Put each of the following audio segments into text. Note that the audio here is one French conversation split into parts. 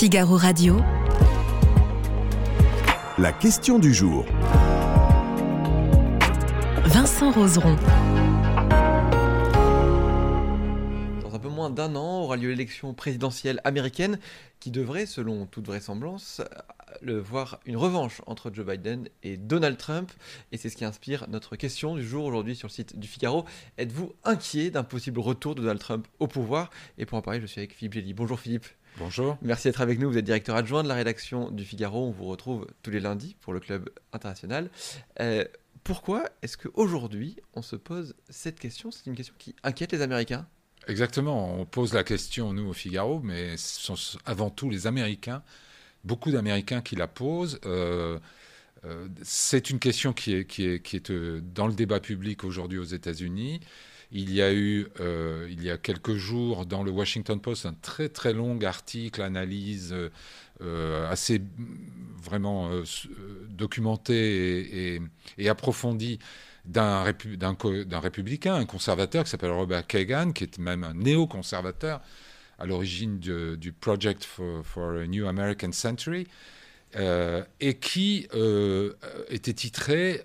Figaro Radio. La question du jour. Vincent Roseron. Dans un peu moins d'un an aura lieu l'élection présidentielle américaine qui devrait, selon toute vraisemblance, le voir une revanche entre Joe Biden et Donald Trump. Et c'est ce qui inspire notre question du jour aujourd'hui sur le site du Figaro. Êtes-vous inquiet d'un possible retour de Donald Trump au pouvoir? Et pour en parler, je suis avec Philippe Gély. Bonjour Philippe. Bonjour. Merci d'être avec nous. Vous êtes directeur adjoint de la rédaction du Figaro. On vous retrouve tous les lundis pour le club international. Euh, pourquoi est-ce qu'aujourd'hui on se pose cette question? C'est une question qui inquiète les Américains Exactement. On pose la question, nous, au Figaro, mais ce sont avant tout les Américains, beaucoup d'Américains qui la posent. Euh, euh, c'est une question qui est, qui est, qui est dans le débat public aujourd'hui aux États-Unis. Il y a eu, euh, il y a quelques jours, dans le Washington Post, un très très long article, analyse euh, assez vraiment euh, documenté et, approfondie d'un répu, républicain, un conservateur qui s'appelle Robert Kagan, qui est même un néoconservateur à l'origine du Project for, a New American Century, et qui était titré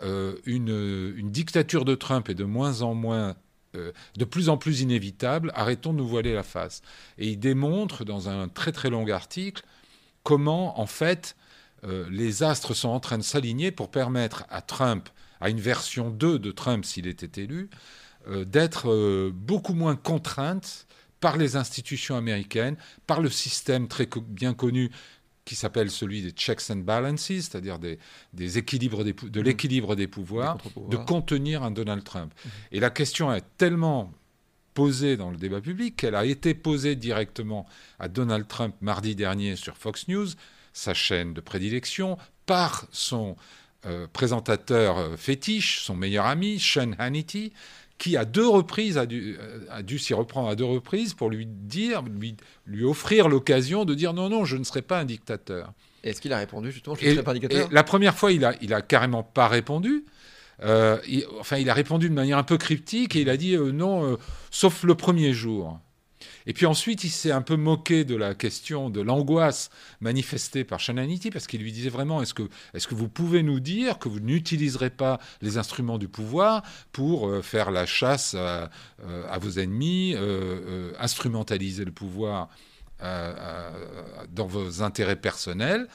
une, une, dictature de Trump est de moins en moins de plus en plus inévitable, arrêtons de nous voiler la face. Et il démontre dans un très très long article comment en fait euh, les astres sont en train de s'aligner pour permettre à Trump, à une version 2 de Trump s'il était élu, euh, d'être euh, beaucoup moins contrainte par les institutions américaines, par le système très bien connu qui s'appelle celui des checks and balances, c'est-à-dire des, des, équilibres des, de l'équilibre des pouvoirs, de contenir un Donald Trump. Mmh. Et la question est tellement posée dans le débat public qu'elle a été posée directement à Donald Trump mardi dernier sur Fox News, sa chaîne de prédilection, par son euh, présentateur fétiche, son meilleur ami, Sean Hannity, qui à deux reprises a dû, a dû s'y reprendre à deux reprises pour lui dire, lui, lui offrir l'occasion de dire non, non, je ne serai pas un dictateur. Est-ce qu'il a répondu justement, je ne serai pas un dictateur La première fois, il a, il a carrément pas répondu. Euh, il, enfin, il a répondu de manière un peu cryptique et il a dit euh, non, euh, sauf le premier jour. Et puis ensuite, il s'est un peu moqué de la question de l'angoisse manifestée par Shananity, parce qu'il lui disait vraiment est-ce que, est que vous pouvez nous dire que vous n'utiliserez pas les instruments du pouvoir pour euh, faire la chasse à, euh, vos ennemis, euh, instrumentaliser le pouvoir dans vos intérêts personnels?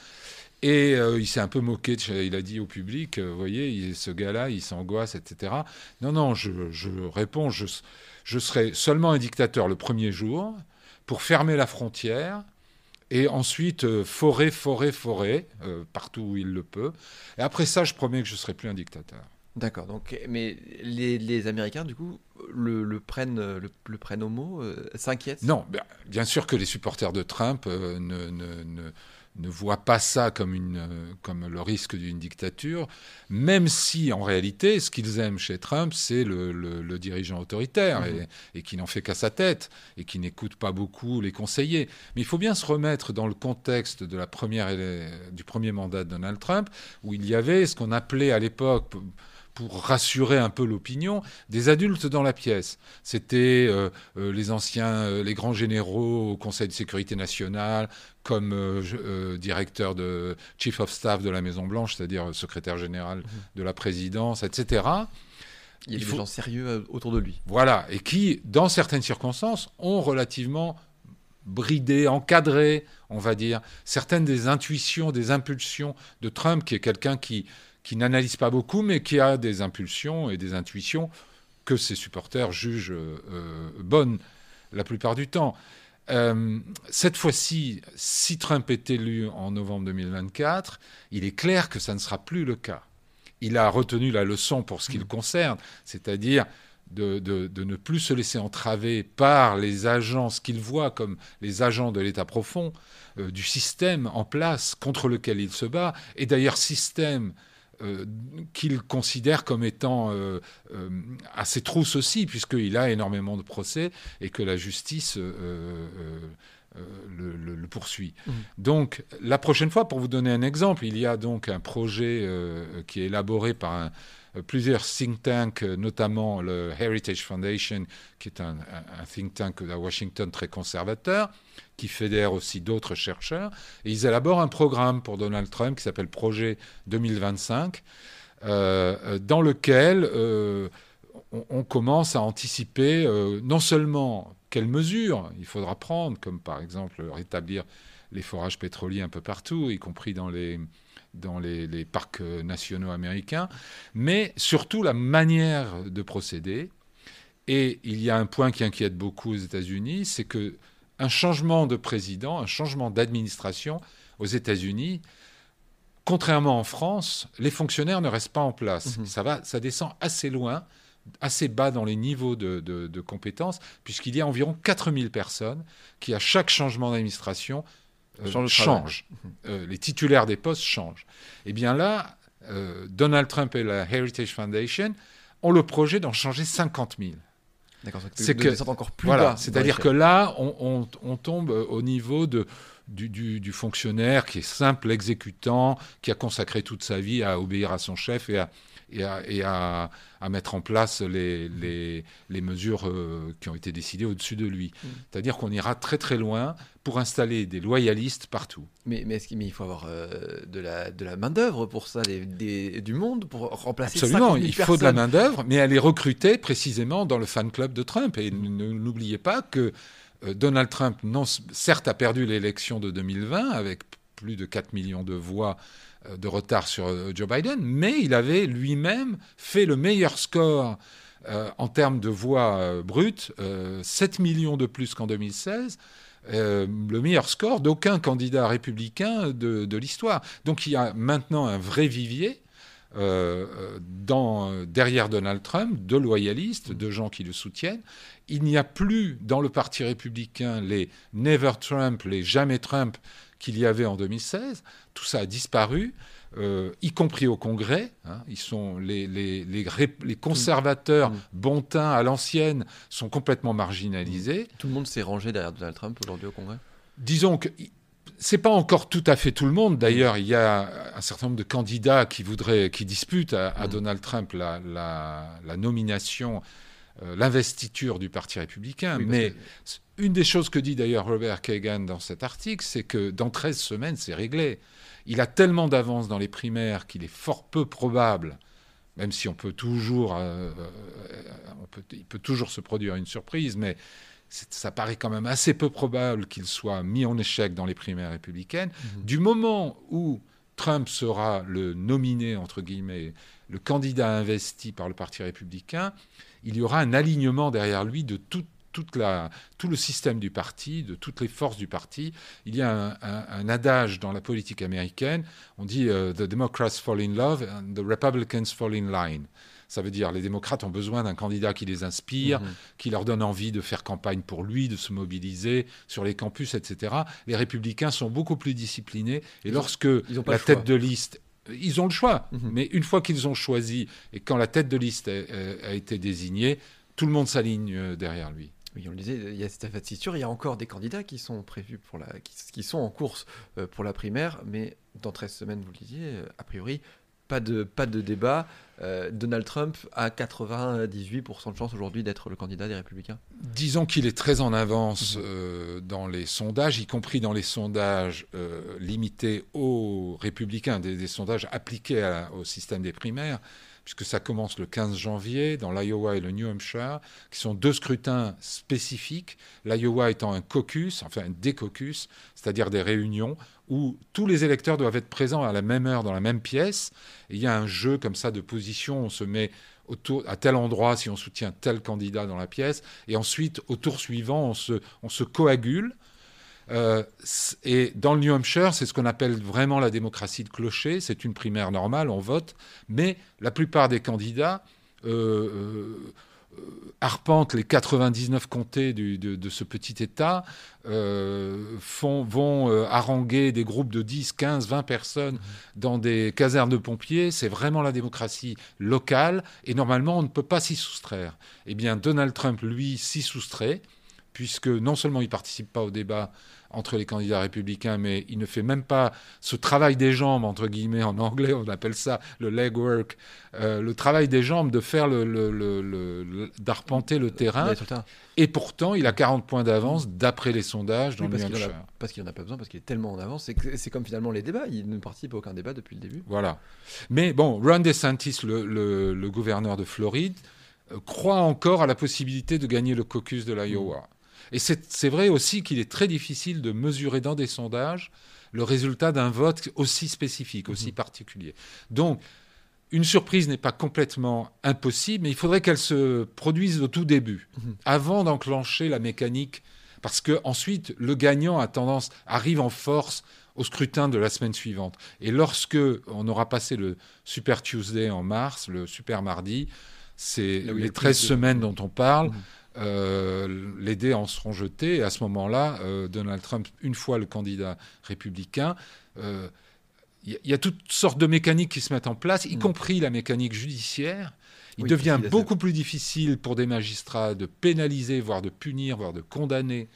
Et il s'est un peu moqué, il a dit au public, vous voyez, ce gars-là, il s'angoisse, etc. Non, non, je, je réponds, je, je, serai seulement un dictateur le premier jour pour fermer la frontière et ensuite euh, forer, forer, forer, euh, partout où il le peut. Et après ça, je promets que je ne serai plus un dictateur. D'accord, donc, mais les, les, Américains, du coup, le, le prennent, le, le, prennent au mot, euh, s'inquiètent? Non, bien, bien, sûr que les supporters de Trump euh, ne, ne, ne, ne, voient pas ça comme, une, euh, comme le risque d'une dictature, même si, en réalité, ce qu'ils aiment chez Trump, c'est le, le, dirigeant autoritaire mmh. et, et, qui n'en fait qu'à sa tête et qui n'écoute pas beaucoup les conseillers. Mais il faut bien se remettre dans le contexte de la première, du premier mandat de Donald Trump, où il y avait ce qu'on appelait à l'époque pour rassurer un peu l'opinion, des adultes dans la pièce. C'était euh, euh, les anciens, euh, les grands généraux au Conseil de sécurité nationale, comme euh, euh, directeur de Chief of Staff de la Maison Blanche, c'est-à-dire secrétaire général mmh. de la présidence, etc. Il y a des faut... gens sérieux autour de lui. Voilà, et qui, dans certaines circonstances, ont relativement bridé, encadré, on va dire, certaines des intuitions, des impulsions de Trump, qui est quelqu'un qui qui n'analyse pas beaucoup, mais qui a des impulsions et des intuitions que ses supporters jugent euh, bonnes la plupart du temps. Euh, cette fois-ci, si Trump est élu en novembre 2024, il est clair que ça ne sera plus le cas. Il a retenu la leçon pour ce qui le concerne, c'est-à-dire de, de, de, ne plus se laisser entraver par les agents, ce qu'il voit comme les agents de l'État profond, euh, du système en place contre lequel il se bat, et d'ailleurs système euh, qu'il considère comme étant euh, euh, à ses trousses aussi, puisqu'il a énormément de procès et que la justice euh, euh, le, le, le, poursuit. Mmh. Donc, la prochaine fois, pour vous donner un exemple, il y a donc un projet qui est élaboré par un, plusieurs think tanks, notamment le Heritage Foundation, qui est un, think tank à Washington très conservateur, qui fédère aussi d'autres chercheurs. Ils élaborent un programme pour Donald Trump qui s'appelle Projet 2025, dans lequel on, commence à anticiper non seulement quelles mesures il faudra prendre, comme par exemple rétablir les forages pétroliers un peu partout, y compris dans les, dans les, parcs nationaux américains, mais surtout la manière de procéder. Et il y a un point qui inquiète beaucoup aux États-Unis, c'est que un changement de président, un changement d'administration aux États-Unis, contrairement en France, les fonctionnaires ne restent pas en place. Mhm. Ça, va, ça descend assez loin assez bas dans les niveaux de, compétences, puisqu'il y a environ 4000 personnes qui, à chaque changement d'administration, euh, changent. Mhm. Euh, les titulaires des postes changent. Eh bien là, euh, Donald Trump et la Heritage Foundation ont le projet d'en changer 50 000. c'est que encore plus voilà, C'est-à-dire que là, on, tombe au niveau de, du, du, fonctionnaire qui est simple exécutant, qui a consacré toute sa vie à obéir à son chef et à, et à, mettre en place les, les, mesures euh, qui ont été décidées au-dessus de lui. Mm. C'est-à-dire qu'on ira très très loin pour installer des loyalistes partout. Mais, mais, mais il faut avoir euh, de la, de la main-d'œuvre pour ça, des, du monde pour remplacer Absolument, il faut de la main-d'œuvre, mais elle est recrutée précisément dans le fan club de Trump. Et n'oubliez pas que euh, Donald Trump, non, certes, a perdu l'élection de 2020 avec plus de 4 millions de voix euh, de retard sur euh, Joe Biden, mais il avait lui-même fait le meilleur score euh, en termes de voix brutes, 7 millions de plus qu'en 2016. le meilleur score d'aucun candidat républicain de, l'histoire. Donc il y a maintenant un vrai vivier derrière Donald Trump de loyalistes, de gens qui le soutiennent. Il n'y a plus dans le Parti républicain les Never Trump, les Jamais Trump qu'il y avait en 2016. Tout ça a disparu. Euh, y compris au Congrès. Hein. ils sont les, les, les, conservateurs mmh. À l'ancienne sont complètement marginalisés. Tout le monde s'est rangé derrière Donald Trump aujourd'hui au Congrès Disons que c'est pas encore tout à fait tout le monde. D'ailleurs, il y a un certain nombre de candidats qui voudraient, qui disputent à, mmh. Donald Trump la, la, nomination, l'investiture du Parti républicain. Mais une des choses que dit d'ailleurs Robert Kagan dans cet article, c'est que dans 13 semaines, c'est réglé. Il a tellement d'avance dans les primaires qu'il est fort peu probable, même si on peut toujours, euh, euh, on peut, il peut toujours se produire une surprise, mais ça paraît quand même assez peu probable qu'il soit mis en échec dans les primaires républicaines. Mhm. Du moment où Trump sera le nominé, entre guillemets, le candidat investi par le Parti républicain, il y aura un alignement derrière lui de tout le système du parti, de toutes les forces du parti. Il y a un, adage dans la politique américaine, on dit euh, The Democrats fall in love and the Republicans fall in line. Ça veut dire les démocrates ont besoin d'un candidat qui les inspire, mhm. qui leur donne envie de faire campagne pour lui, de se mobiliser sur les campus, etc. Les républicains sont beaucoup plus disciplinés et lorsque la tête de liste ils ont le choix, mhm. mais une fois qu'ils ont choisi et quand la tête de liste a été désignée, tout le monde s'aligne euh, derrière lui. Oui, on le disait, il y a c'est sûr, il y a encore des candidats qui sont prévus pour la, qui, sont en course euh, pour la primaire, mais dans 13 semaines, vous le disiez, euh, a priori, pas de, débat. Euh, Donald Trump a 98% de chance aujourd'hui d'être le candidat des Républicains. Disons qu'il est très en avance mhm. dans les sondages, y compris dans les sondages limités aux Républicains, des, sondages appliqués au système des primaires puisque ça commence le 15 janvier dans l'Iowa et le New Hampshire, qui sont deux scrutins spécifiques, l'Iowa étant un caucus, enfin des caucus, c'est-à-dire des réunions où tous les électeurs doivent être présents à la même heure dans la même pièce. il y a un jeu comme ça de position, on se met autour, à tel endroit si on soutient tel candidat dans la pièce, et ensuite au tour suivant on se, on se coagule euh, et dans le New Hampshire, c'est ce qu'on appelle vraiment la démocratie de clocher. C'est une primaire normale, on vote, mais la plupart des candidats euh, euh, arpentent les 99 comtés de, ce petit État, font, vont haranguer des groupes de 10, 15, 20 personnes dans des casernes de pompiers. C'est vraiment la démocratie locale, et normalement, on ne peut pas s'y soustraire. Eh bien, Donald Trump, lui, s'y soustrait puisque non seulement il ne participe pas au débat entre les candidats républicains, mais il ne fait même pas ce travail des jambes, entre guillemets, en anglais, on appelle ça le legwork, euh, le travail des jambes de faire le, d'arpenter le terrain. Et pourtant, il a 40 points d'avance d'après les sondages dans parce New Parce qu'il n'en a pas besoin, parce qu'il est tellement en avance. C'est comme finalement les débats. Il ne participe à aucun débat depuis le début. Voilà. Mais bon, Ron DeSantis, le, gouverneur de Floride, euh, croit encore à la possibilité de gagner le caucus de l'Iowa. Et c'est vrai aussi qu'il est très difficile de mesurer dans des sondages le résultat d'un vote aussi spécifique, aussi mhm. particulier. Donc, une surprise n'est pas complètement impossible, mais il faudrait qu'elle se produise au tout début, mhm. avant d'enclencher la mécanique, parce que ensuite le gagnant a tendance arrive en force au scrutin de la semaine suivante. Et lorsque on aura passé le Super Tuesday en mars, le Super Mardi, c'est les 13 semaines dont on parle. Mhm. Euh, les dés en seront jetés. Et à ce moment-là, euh, Donald Trump, une fois le candidat républicain, il euh, y, a toutes sortes de mécaniques qui se mettent en place, y mm. compris la mécanique judiciaire. Il devient beaucoup plus difficile pour des magistrats de pénaliser, voire de punir, voire de condamner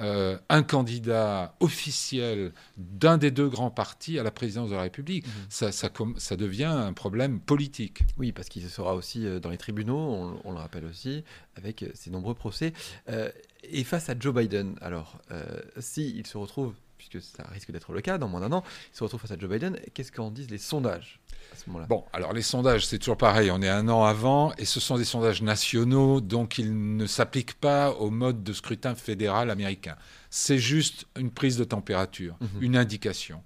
euh, un candidat officiel d'un des deux grands partis à la présidence de la République. Mhm. Ça, ça, devient un problème politique. Oui, parce qu'il sera aussi euh, dans les tribunaux, on, le rappelle aussi, avec euh, ses nombreux procès. et face à Joe Biden, alors, s'il il se retrouve puisque ça risque d'être le cas dans moins d'un an, il se retrouve face à Joe Biden. Qu'est-ce qu'en disent les sondages? Moment-là Bon, alors les sondages, c'est toujours pareil. On est un an avant et ce sont des sondages nationaux, donc ils ne s'appliquent pas au mode de scrutin fédéral américain. C'est juste une prise de température, mhm. une indication.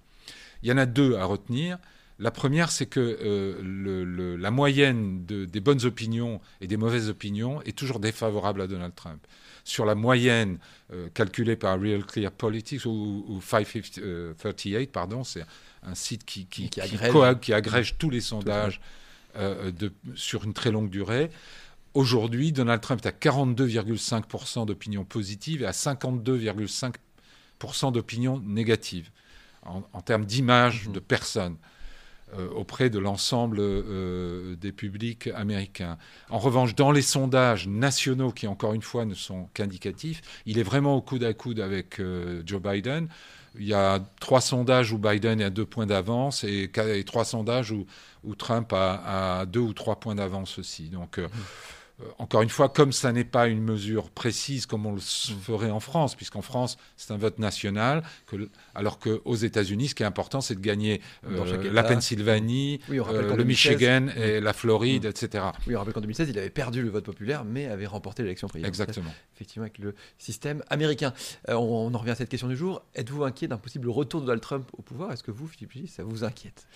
Il y en a deux à retenir. La première, c'est que euh, la moyenne des bonnes opinions et des mauvaises opinions est toujours défavorable à Donald Trump sur la moyenne euh, calculée par Real Clear Politics ou, 538, euh, pardon, c'est un site qui, qui, qui, agrège. tous les sondages euh, de, sur une très longue durée. Aujourd'hui, Donald Trump est à 42,5% d'opinion positive et à 52,5% d'opinion négative en, en, termes d'image mm-hmm. de personnes. Euh, auprès de l'ensemble euh, des publics américains. En revanche, dans les sondages nationaux, qui encore une fois ne sont qu'indicatifs, il est vraiment au coude à coude avec euh, Joe Biden. Il y a trois sondages où Biden est à deux points d'avance et, trois sondages où, Trump a, deux ou trois points d'avance aussi. Donc, mmh. Euh, encore une fois, comme ça n'est pas une mesure précise comme on le mm. ferait en France, puisqu'en France, c'est un vote national, que, alors qu'aux États-Unis, ce qui est important, c'est de gagner euh, la Pennsylvanie, euh, le Michigan et la Floride, mm. etc. Oui, on rappelle qu'en 2016, il avait perdu le vote populaire, mais avait remporté l'élection présidentielle. Exactement. Effectivement, avec le système américain. on, en revient à cette question du jour. Êtes-vous inquiet d'un possible retour de Donald Trump au pouvoir? Est-ce que vous, Philippe Gilles, ça vous inquiète?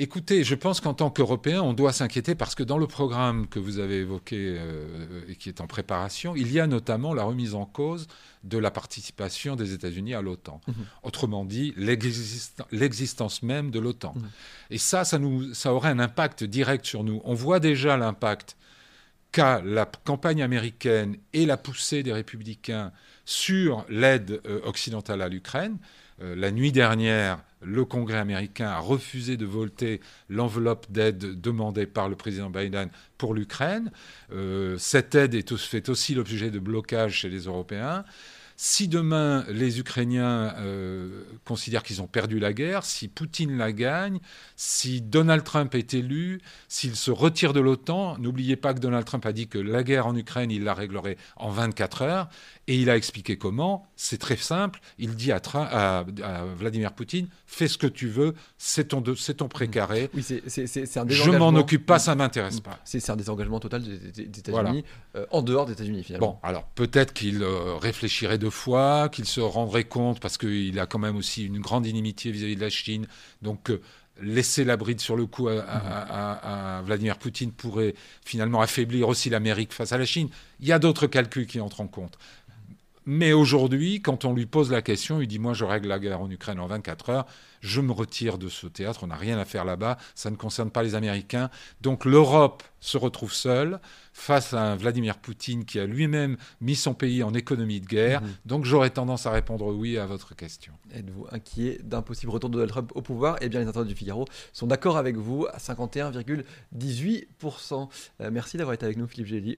Écoutez, je pense qu'en tant qu'Européens, on doit s'inquiéter parce que dans le programme que vous avez évoqué euh, et qui est en préparation, il y a notamment la remise en cause de la participation des États-Unis à l'OTAN. Mhm. Autrement dit, l'existence même de l'OTAN. Mhm. Et ça, ça, nous, ça aurait un impact direct sur nous. On voit déjà l'impact qu'a la campagne américaine et la poussée des républicains sur l'aide euh, occidentale à l'Ukraine. Euh, la nuit dernière, le Congrès américain a refusé de voter l'enveloppe d'aide demandée par le président Biden pour l'Ukraine. Euh, cette aide est, fait aussi l'objet de blocages chez les Européens. Si demain les Ukrainiens euh, considèrent qu'ils ont perdu la guerre, si Poutine la gagne, si Donald Trump est élu, s'il se retire de l'OTAN, n'oubliez pas que Donald Trump a dit que la guerre en Ukraine, il la réglerait en 24 heures, et il a expliqué comment. C'est très simple. Il dit à, à, Vladimir Poutine fais ce que tu veux, c'est ton, ton précaré. Oui, c'est un Je m'en occupe pas, ça m'intéresse pas. C'est un désengagement total des, États-Unis, euh, en dehors des États-Unis finalement. Bon, alors peut-être qu'il euh, réfléchirait de fois, qu'il se rendrait compte, parce qu'il a quand même aussi une grande inimitié vis-à-vis de la Chine. Donc, euh, laisser la bride sur le coup à, Vladimir Poutine pourrait finalement affaiblir aussi l'Amérique face à la Chine. Il y a d'autres calculs qui entrent en compte. Mais aujourd'hui, quand on lui pose la question, il dit Moi, je règle la guerre en Ukraine en 24 heures, je me retire de ce théâtre, on n'a rien à faire là-bas, ça ne concerne pas les Américains. Donc l'Europe se retrouve seule face à un Vladimir Poutine qui a lui-même mis son pays en économie de guerre. Mhm. Donc j'aurais tendance à répondre oui à votre question. Êtes-vous inquiet d'un possible retour de Donald Trump au pouvoir? Eh bien, les internautes du Figaro sont d'accord avec vous à 51,18%. Euh, merci d'avoir été avec nous, Philippe Gély.